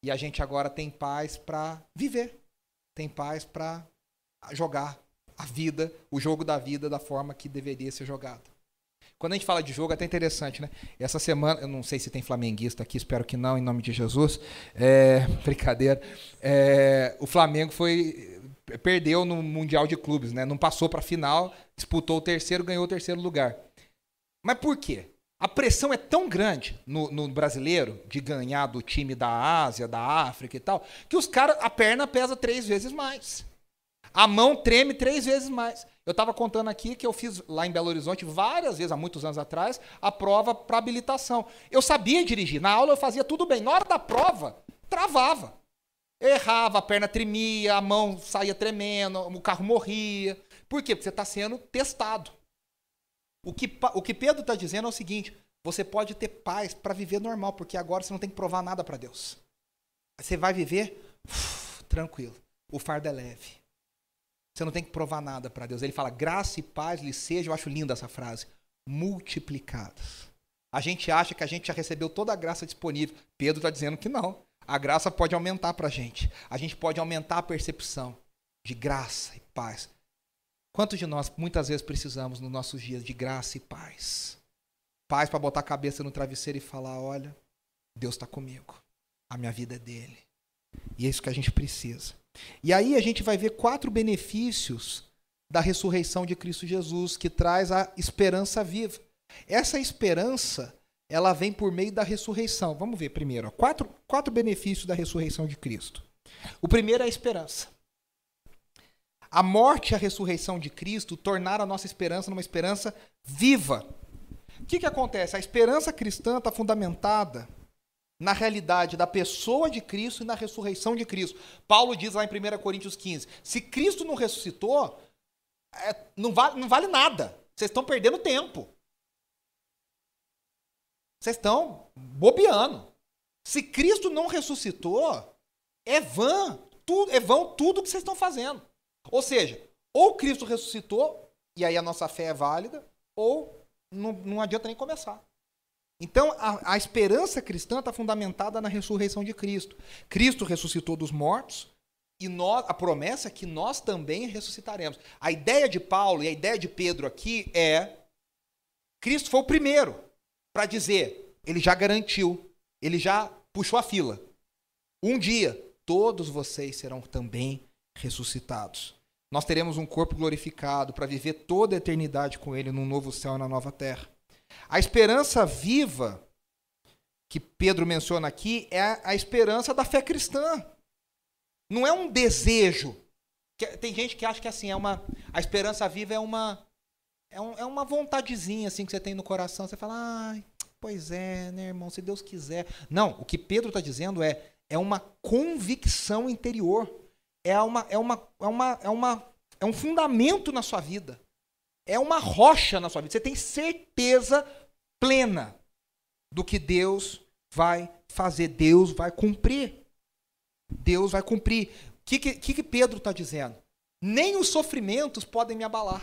E a gente agora tem paz para viver, tem paz para jogar a vida, o jogo da vida da forma que deveria ser jogado. Quando a gente fala de jogo, é até interessante, né? Essa semana, eu não sei se tem flamenguista aqui, espero que não, em nome de Jesus. É, brincadeira. É, o Flamengo foi perdeu no Mundial de Clubes, né? Não passou para a final, disputou o terceiro, ganhou o terceiro lugar. Mas por quê? A pressão é tão grande no, no, brasileiro de ganhar do time da Ásia, da África e tal, que os caras, a perna pesa três vezes mais. A mão treme três vezes mais. Eu estava contando aqui que eu fiz lá em Belo Horizonte várias vezes, há muitos anos atrás, a prova para habilitação. Eu sabia dirigir. Na aula eu fazia tudo bem. Na hora da prova, travava. Errava, a perna tremia, a mão saía tremendo, o carro morria. Por quê? Porque você está sendo testado. O que, o que Pedro está dizendo é o seguinte: você pode ter paz para viver normal, porque agora você não tem que provar nada para Deus. Você vai viver uf, tranquilo. O fardo é leve. Você não tem que provar nada para Deus. Ele fala: graça e paz lhe seja, eu acho linda essa frase, multiplicadas. A gente acha que a gente já recebeu toda a graça disponível. Pedro está dizendo que não. A graça pode aumentar para a gente. A gente pode aumentar a percepção de graça e paz. Quantos de nós muitas vezes precisamos nos nossos dias de graça e paz? Paz para botar a cabeça no travesseiro e falar: olha, Deus está comigo. A minha vida é dele. E é isso que a gente precisa. E aí a gente vai ver quatro benefícios da ressurreição de Cristo Jesus, que traz a esperança viva. Essa esperança, ela vem por meio da ressurreição. Vamos ver primeiro. Quatro, quatro benefícios da ressurreição de Cristo. O primeiro é a esperança. A morte e a ressurreição de Cristo tornaram a nossa esperança numa esperança viva. O que, que acontece? A esperança cristã está fundamentada na realidade da pessoa de Cristo e na ressurreição de Cristo. Paulo diz lá em 1 Coríntios 15: se Cristo não ressuscitou, é, não, não vale nada. Vocês estão perdendo tempo. Vocês estão bobeando. Se Cristo não ressuscitou, é vã, tudo, é vão tudo que vocês estão fazendo. Ou seja, ou Cristo ressuscitou, e aí a nossa fé é válida, ou não, não adianta nem começar. Então, a, a esperança cristã está fundamentada na ressurreição de Cristo. Cristo ressuscitou dos mortos, e nós, a promessa é que nós também ressuscitaremos. A ideia de Paulo e a ideia de Pedro aqui é: Cristo foi o primeiro para dizer, ele já garantiu, ele já puxou a fila. Um dia, todos vocês serão também ressuscitados. Nós teremos um corpo glorificado para viver toda a eternidade com Ele num novo céu e na nova terra. A esperança viva que Pedro menciona aqui é a esperança da fé cristã. Não é um desejo. Tem gente que acha que assim é uma a esperança viva é uma é, um, é uma vontadezinha assim que você tem no coração. Você fala, ai, pois é, né, irmão, se Deus quiser. Não, o que Pedro está dizendo é é uma convicção interior é, uma, é, uma, é, uma, é, uma, é um fundamento na sua vida. É uma rocha na sua vida. Você tem certeza plena do que Deus vai fazer. Deus vai cumprir. Deus vai cumprir. O que, que, que Pedro está dizendo? Nem os sofrimentos podem me abalar.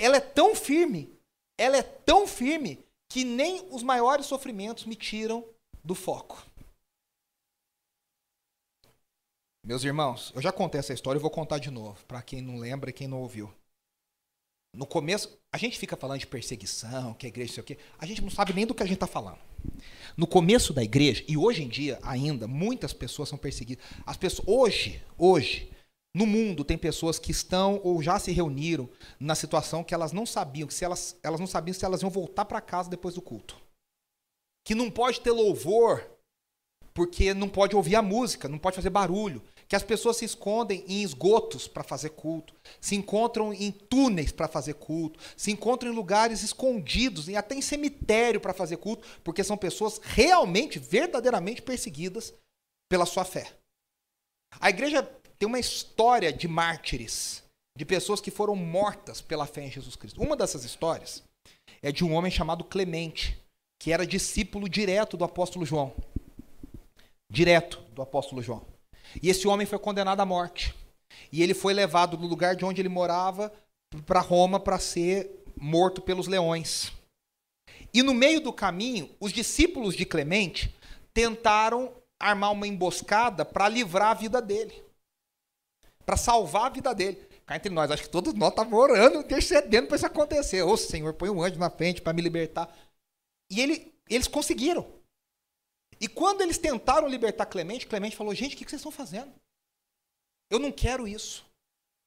Ela é tão firme, ela é tão firme, que nem os maiores sofrimentos me tiram do foco. Meus irmãos, eu já contei essa história e vou contar de novo, para quem não lembra e quem não ouviu. No começo, a gente fica falando de perseguição, que a igreja sei o quê. A gente não sabe nem do que a gente está falando. No começo da igreja, e hoje em dia ainda, muitas pessoas são perseguidas. As pessoas, hoje, hoje, no mundo tem pessoas que estão ou já se reuniram na situação que elas não sabiam, que se elas, elas não sabiam se elas iam voltar para casa depois do culto. Que não pode ter louvor porque não pode ouvir a música, não pode fazer barulho, que as pessoas se escondem em esgotos para fazer culto, se encontram em túneis para fazer culto, se encontram em lugares escondidos, e até em cemitério para fazer culto, porque são pessoas realmente, verdadeiramente perseguidas pela sua fé. A igreja tem uma história de mártires, de pessoas que foram mortas pela fé em Jesus Cristo. Uma dessas histórias é de um homem chamado Clemente, que era discípulo direto do apóstolo João. Direto do apóstolo João. E esse homem foi condenado à morte. E ele foi levado do lugar de onde ele morava para Roma para ser morto pelos leões. E no meio do caminho, os discípulos de Clemente tentaram armar uma emboscada para livrar a vida dele para salvar a vida dele. Cá entre nós, acho que todos nós estávamos orando, intercedendo para isso acontecer. Ô Senhor, põe um anjo na frente para me libertar. E ele, eles conseguiram. E quando eles tentaram libertar Clemente, Clemente falou: Gente, o que vocês estão fazendo? Eu não quero isso.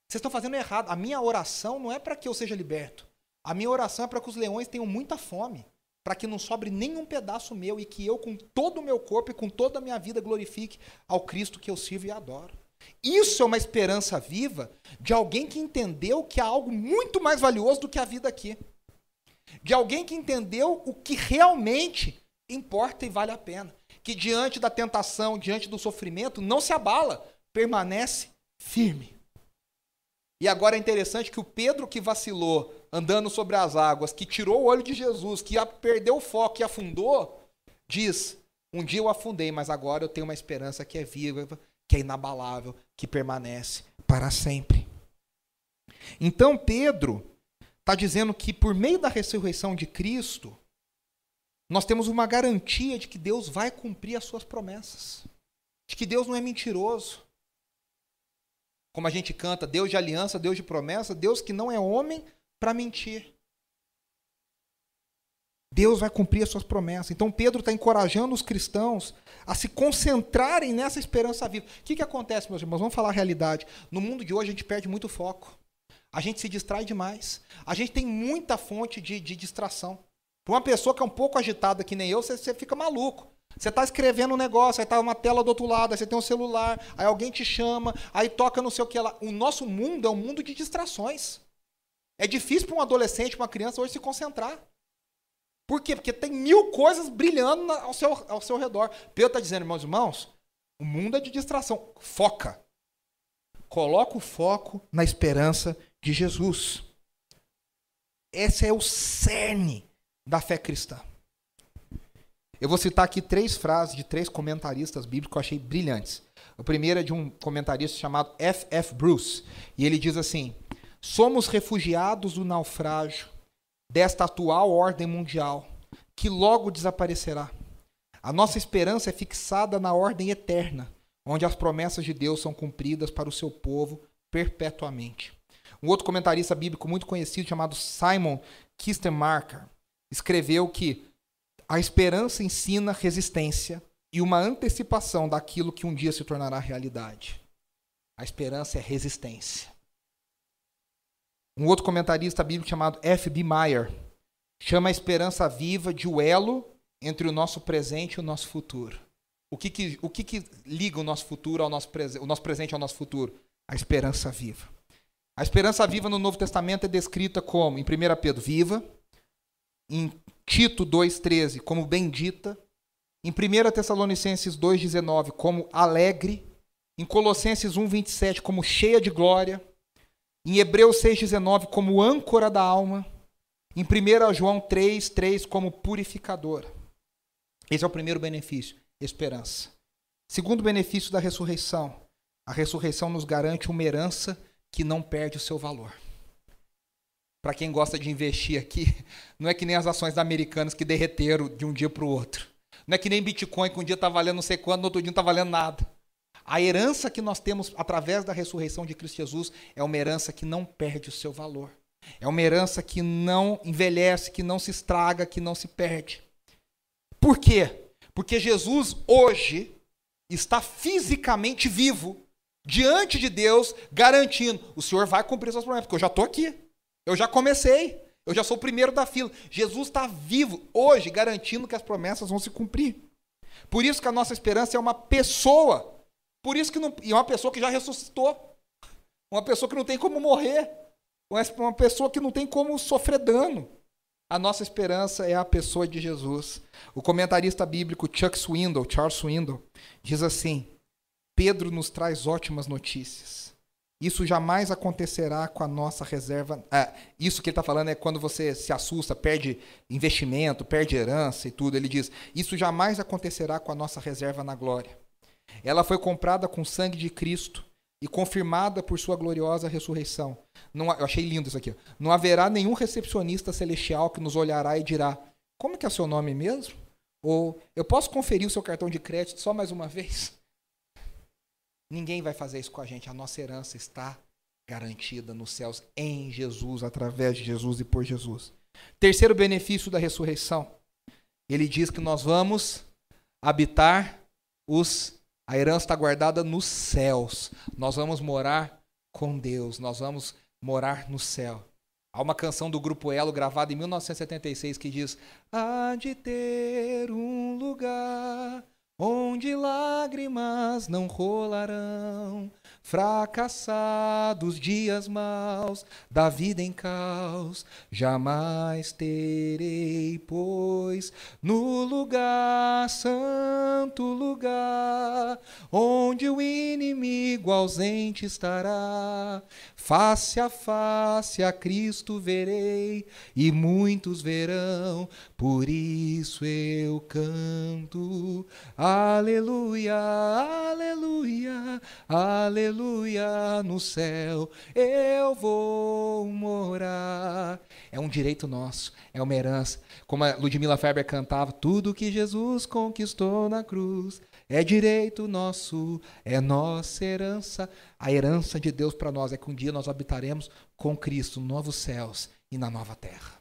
Vocês estão fazendo errado. A minha oração não é para que eu seja liberto. A minha oração é para que os leões tenham muita fome, para que não sobre nenhum pedaço meu e que eu, com todo o meu corpo e com toda a minha vida, glorifique ao Cristo que eu sirvo e adoro. Isso é uma esperança viva de alguém que entendeu que há algo muito mais valioso do que a vida aqui. De alguém que entendeu o que realmente importa e vale a pena. Que diante da tentação, diante do sofrimento, não se abala, permanece firme. E agora é interessante que o Pedro que vacilou andando sobre as águas, que tirou o olho de Jesus, que perdeu o foco e afundou, diz: Um dia eu afundei, mas agora eu tenho uma esperança que é viva que é inabalável, que permanece para sempre. Então Pedro está dizendo que por meio da ressurreição de Cristo, nós temos uma garantia de que Deus vai cumprir as suas promessas, de que Deus não é mentiroso. Como a gente canta, Deus de aliança, Deus de promessa, Deus que não é homem para mentir. Deus vai cumprir as suas promessas. Então Pedro está encorajando os cristãos a se concentrarem nessa esperança viva. O que, que acontece, meus irmãos? Vamos falar a realidade. No mundo de hoje a gente perde muito foco. A gente se distrai demais. A gente tem muita fonte de, de distração. Para uma pessoa que é um pouco agitada que nem eu, você, você fica maluco. Você está escrevendo um negócio, aí está uma tela do outro lado, aí você tem um celular, aí alguém te chama, aí toca não sei o que lá. O nosso mundo é um mundo de distrações. É difícil para um adolescente, uma criança hoje se concentrar. Por quê? Porque tem mil coisas brilhando ao seu, ao seu redor. Pedro está dizendo, irmãos e irmãos, o mundo é de distração. Foca. Coloca o foco na esperança de Jesus. Esse é o cerne da fé cristã. Eu vou citar aqui três frases de três comentaristas bíblicos que eu achei brilhantes. O primeiro é de um comentarista chamado F. F. Bruce, e ele diz assim: Somos refugiados do naufrágio desta atual ordem mundial, que logo desaparecerá. A nossa esperança é fixada na ordem eterna, onde as promessas de Deus são cumpridas para o seu povo perpetuamente. Um outro comentarista bíblico muito conhecido, chamado Simon Kistenmarker, escreveu que a esperança ensina resistência e uma antecipação daquilo que um dia se tornará realidade. A esperança é resistência. Um outro comentarista bíblico chamado F.B. Meyer chama a esperança viva de o elo entre o nosso presente e o nosso futuro. O que, que, o que, que liga o nosso futuro ao nosso presente, o nosso presente ao nosso futuro? A esperança viva. A esperança viva no Novo Testamento é descrita como, em 1 Pedro, viva, em Tito 2,13, como bendita, em 1 Tessalonicenses 2,19, como alegre, em Colossenses 1,27, como cheia de glória, em Hebreus 6,19, como âncora da alma. Em 1 João 3, 3, como purificadora. Esse é o primeiro benefício, esperança. Segundo benefício da ressurreição, a ressurreição nos garante uma herança que não perde o seu valor. Para quem gosta de investir aqui, não é que nem as ações Americanas que derreteram de um dia para o outro. Não é que nem Bitcoin que um dia está valendo não sei quanto, no outro dia não está valendo nada. A herança que nós temos através da ressurreição de Cristo Jesus é uma herança que não perde o seu valor. É uma herança que não envelhece, que não se estraga, que não se perde. Por quê? Porque Jesus hoje está fisicamente vivo diante de Deus, garantindo: o Senhor vai cumprir suas promessas, porque eu já estou aqui, eu já comecei, eu já sou o primeiro da fila. Jesus está vivo hoje, garantindo que as promessas vão se cumprir. Por isso que a nossa esperança é uma pessoa. Por isso que não, e uma pessoa que já ressuscitou. Uma pessoa que não tem como morrer. Uma pessoa que não tem como sofrer dano. A nossa esperança é a pessoa de Jesus. O comentarista bíblico Chuck Swindoll, Charles Swindoll, diz assim: Pedro nos traz ótimas notícias. Isso jamais acontecerá com a nossa reserva. Ah, isso que ele está falando é quando você se assusta, perde investimento, perde herança e tudo. Ele diz: Isso jamais acontecerá com a nossa reserva na glória. Ela foi comprada com o sangue de Cristo e confirmada por sua gloriosa ressurreição. Não, eu achei lindo isso aqui. Não haverá nenhum recepcionista celestial que nos olhará e dirá: Como que é seu nome mesmo? Ou eu posso conferir o seu cartão de crédito só mais uma vez? Ninguém vai fazer isso com a gente. A nossa herança está garantida nos céus em Jesus, através de Jesus e por Jesus. Terceiro benefício da ressurreição. Ele diz que nós vamos habitar os a herança está guardada nos céus. Nós vamos morar com Deus. Nós vamos morar no céu. Há uma canção do Grupo Elo gravada em 1976 que diz: Há de ter um lugar onde lágrimas não rolarão, fracassados dias maus da vida em caos, jamais terei, pois, no lugar, santo lugar, onde o inimigo ausente estará, face a face a Cristo verei, e muitos verão, por isso eu canto, aleluia, aleluia, aleluia aleluia, no céu eu vou morar. É um direito nosso, é uma herança. Como a Ludmila Ferber cantava, tudo que Jesus conquistou na cruz é direito nosso, é nossa herança. A herança de Deus para nós é que um dia nós habitaremos com Cristo novos céus e na nova terra.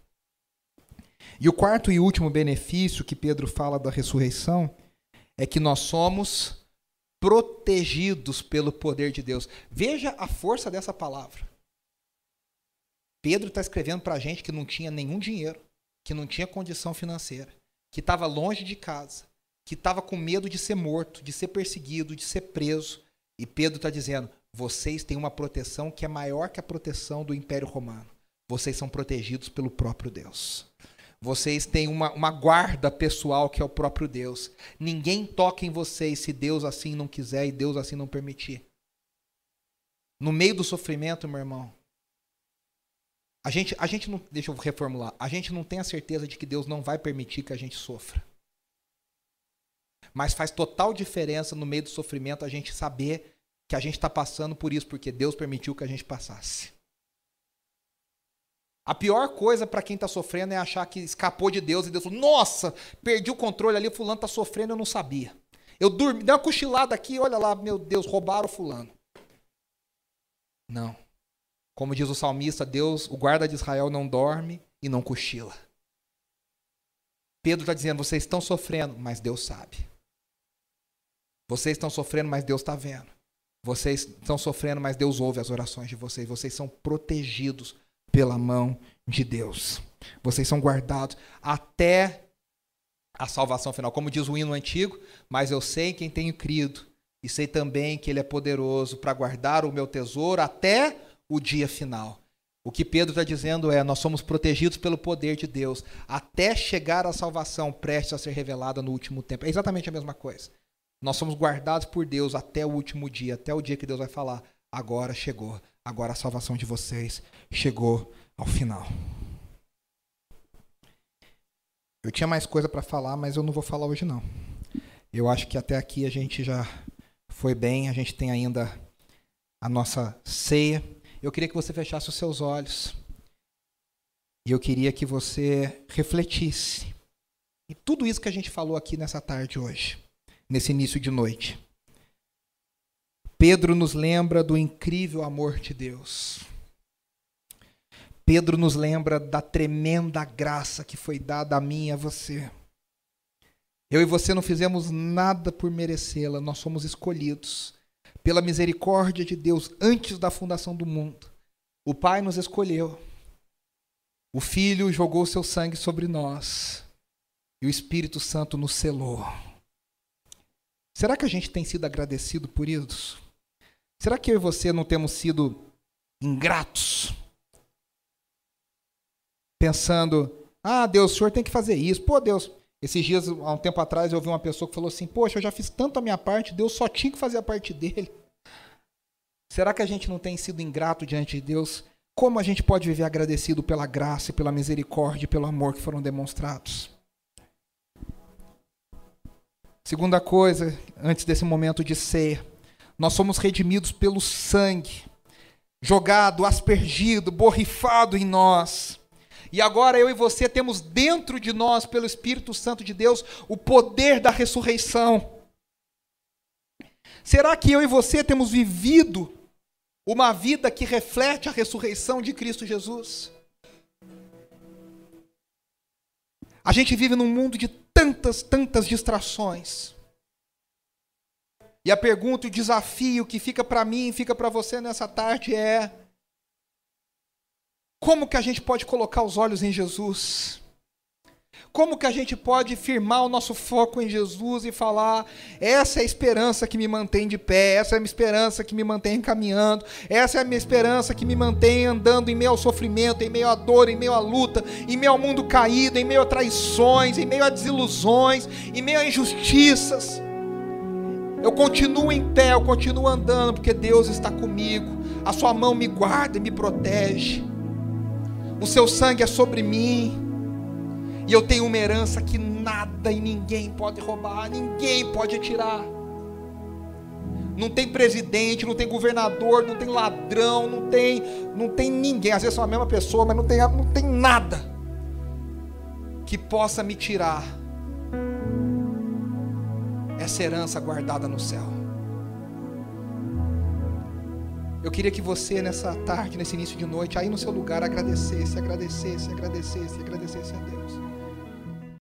E o quarto e último benefício que Pedro fala da ressurreição é que nós somos protegidos pelo poder de Deus. Veja a força dessa palavra. Pedro está escrevendo para a gente que não tinha nenhum dinheiro, que não tinha condição financeira, que estava longe de casa, que estava com medo de ser morto, de ser perseguido, de ser preso. E Pedro está dizendo: vocês têm uma proteção que é maior que a proteção do Império Romano. Vocês são protegidos pelo próprio Deus. Vocês têm uma, uma guarda pessoal que é o próprio Deus. Ninguém toca em vocês se Deus assim não quiser e Deus assim não permitir. No meio do sofrimento, meu irmão, a gente, a gente não. Deixa eu reformular. A gente não tem a certeza de que Deus não vai permitir que a gente sofra. Mas faz total diferença no meio do sofrimento a gente saber que a gente está passando por isso, porque Deus permitiu que a gente passasse. A pior coisa para quem está sofrendo é achar que escapou de Deus e Deus falou: Nossa, perdi o controle ali, o fulano está sofrendo, eu não sabia. Eu dormi, dei uma cochilada aqui, olha lá, meu Deus, roubaram o fulano. Não. Como diz o salmista, Deus, o guarda de Israel não dorme e não cochila. Pedro está dizendo: vocês estão sofrendo, mas Deus sabe. Vocês estão sofrendo, mas Deus está vendo. Vocês estão sofrendo, mas Deus ouve as orações de vocês. Vocês são protegidos pela mão de Deus. Vocês são guardados até a salvação final. Como diz o hino antigo, mas eu sei quem tenho crido, e sei também que Ele é poderoso para guardar o meu tesouro até o dia final. O que Pedro está dizendo é: nós somos protegidos pelo poder de Deus até chegar à salvação prestes a ser revelada no último tempo. É exatamente a mesma coisa. Nós somos guardados por Deus até o último dia, até o dia que Deus vai falar: agora chegou, agora a salvação de vocês chegou ao final. Eu tinha mais coisa para falar, mas eu não vou falar hoje não. Eu acho que até aqui a gente já foi bem, a gente tem ainda a nossa ceia. Eu queria que você fechasse os seus olhos. E eu queria que você refletisse em tudo isso que a gente falou aqui nessa tarde hoje, nesse início de noite. Pedro nos lembra do incrível amor de Deus. Pedro nos lembra da tremenda graça que foi dada a mim e a você. Eu e você não fizemos nada por merecê-la, nós somos escolhidos pela misericórdia de Deus antes da fundação do mundo. O Pai nos escolheu. O Filho jogou seu sangue sobre nós. E o Espírito Santo nos selou. Será que a gente tem sido agradecido por isso? Será que eu e você não temos sido ingratos? Pensando, ah, Deus, o senhor tem que fazer isso. Pô, Deus, esses dias, há um tempo atrás, eu ouvi uma pessoa que falou assim: Poxa, eu já fiz tanto a minha parte, Deus só tinha que fazer a parte dele. Será que a gente não tem sido ingrato diante de Deus? Como a gente pode viver agradecido pela graça, pela misericórdia e pelo amor que foram demonstrados? Segunda coisa, antes desse momento de ser, nós somos redimidos pelo sangue, jogado, aspergido, borrifado em nós. E agora eu e você temos dentro de nós, pelo Espírito Santo de Deus, o poder da ressurreição. Será que eu e você temos vivido uma vida que reflete a ressurreição de Cristo Jesus? A gente vive num mundo de tantas, tantas distrações. E a pergunta, o desafio que fica para mim, fica para você nessa tarde é: como que a gente pode colocar os olhos em Jesus? Como que a gente pode firmar o nosso foco em Jesus e falar: essa é a esperança que me mantém de pé, essa é a minha esperança que me mantém caminhando, essa é a minha esperança que me mantém andando em meio ao sofrimento, em meio à dor, em meio à luta, em meio ao mundo caído, em meio a traições, em meio a desilusões, em meio a injustiças. Eu continuo em pé, eu continuo andando, porque Deus está comigo, a Sua mão me guarda e me protege o seu sangue é sobre mim, e eu tenho uma herança que nada e ninguém pode roubar, ninguém pode tirar. Não tem presidente, não tem governador, não tem ladrão, não tem, não tem ninguém. Às vezes são a mesma pessoa, mas não tem, não tem nada que possa me tirar essa herança guardada no céu. Eu queria que você, nessa tarde, nesse início de noite, aí no seu lugar, agradecesse, agradecesse, agradecesse, agradecesse a Deus.